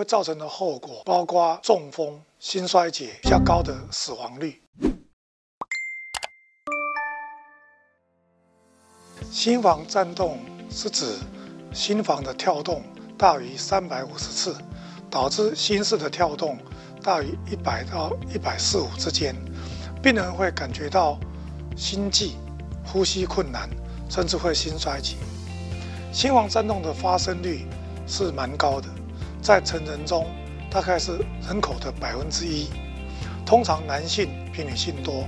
会造成的后果包括中风、心衰竭、比较高的死亡率。心房颤动是指心房的跳动大于三百五十次，导致心室的跳动大于一百到一百四五之间，病人会感觉到心悸、呼吸困难，甚至会心衰竭。心房颤动的发生率是蛮高的，在成人中大概是人口的百分之一，通常男性比女性多，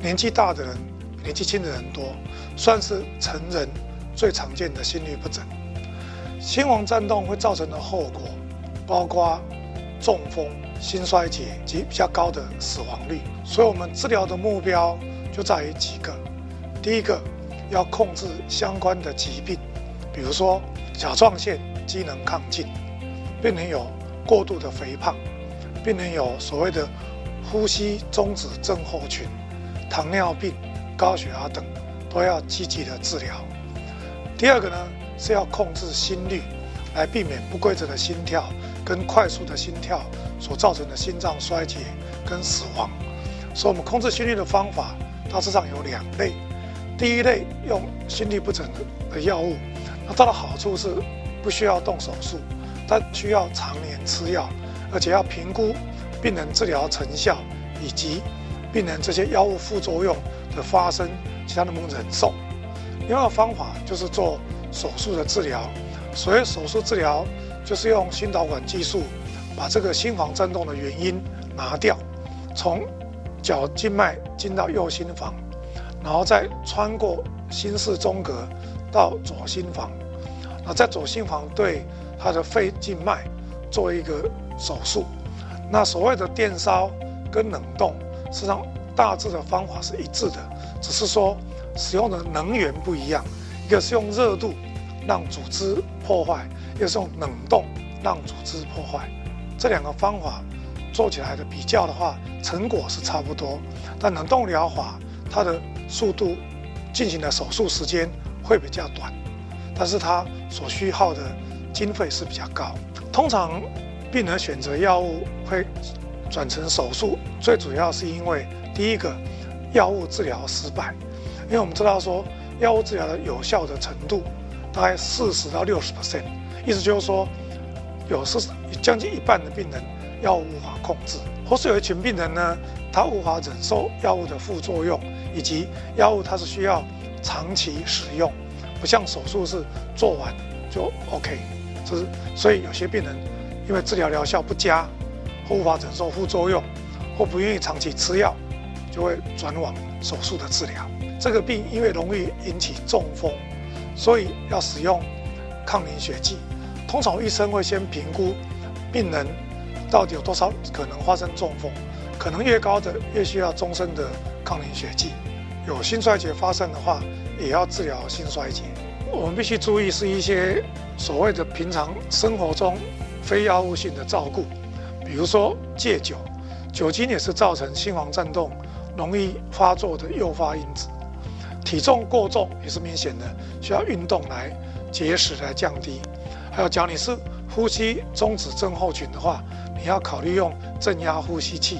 年纪大的人年纪轻的人多，算是成人最常见的心律不整。心房颤动会造成的后果包括中风、心衰竭及比较高的死亡率，所以我们治疗的目标就在于几个：第一个，要控制相关的疾病。比如说甲状腺机能亢进，病人有过度的肥胖，病人有所谓的呼吸中止症候群、糖尿病、高血压等，都要积极的治疗。第二个呢是要控制心率，来避免不规则的心跳跟快速的心跳所造成的心脏衰竭跟死亡。所以，我们控制心率的方法大致上有两类。第一类用心律不整的药物。那它的好处是不需要动手术，但需要常年吃药，而且要评估病人治疗成效以及病人这些药物副作用的发生，其他能不能忍受。另外方法就是做手术的治疗，所谓手术治疗就是用心导管技术把这个心房震动的原因拿掉，从脚静脉进到右心房，然后再穿过心室中隔。到左心房，那在左心房对他的肺静脉做一个手术。那所谓的电烧跟冷冻，实际上大致的方法是一致的，只是说使用的能源不一样。一个是用热度让组织破坏，一个是用冷冻让组织破坏。这两个方法做起来的比较的话，成果是差不多。但冷冻疗法它的速度进行的手术时间。会比较短，但是它所需耗的经费是比较高。通常病人选择药物会转成手术，最主要是因为第一个药物治疗失败，因为我们知道说药物治疗的有效的程度大概四十到六十 percent，意思就是说有是将近一半的病人药物无法控制，或是有一群病人呢，他无法忍受药物的副作用，以及药物它是需要。长期使用，不像手术是做完就 OK，就是所以有些病人因为治疗疗效不佳，或无法忍受副作用，或不愿意长期吃药，就会转往手术的治疗。这个病因为容易引起中风，所以要使用抗凝血剂。通常医生会先评估病人到底有多少可能发生中风，可能越高的越需要终身的抗凝血剂。有心衰竭发生的话，也要治疗心衰竭。我们必须注意是一些所谓的平常生活中非药物性的照顾，比如说戒酒，酒精也是造成心房颤动容易发作的诱发因子。体重过重也是明显的，需要运动来节食来降低。还有，假如你是呼吸中止症候群的话，你要考虑用正压呼吸器。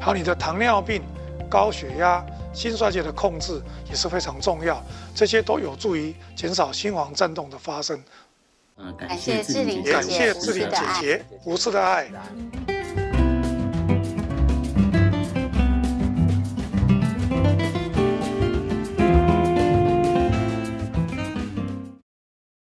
还有你的糖尿病、高血压。心衰竭的控制也是非常重要，这些都有助于减少心房颤动的发生。感谢志玲，感谢志玲姐姐无私的爱。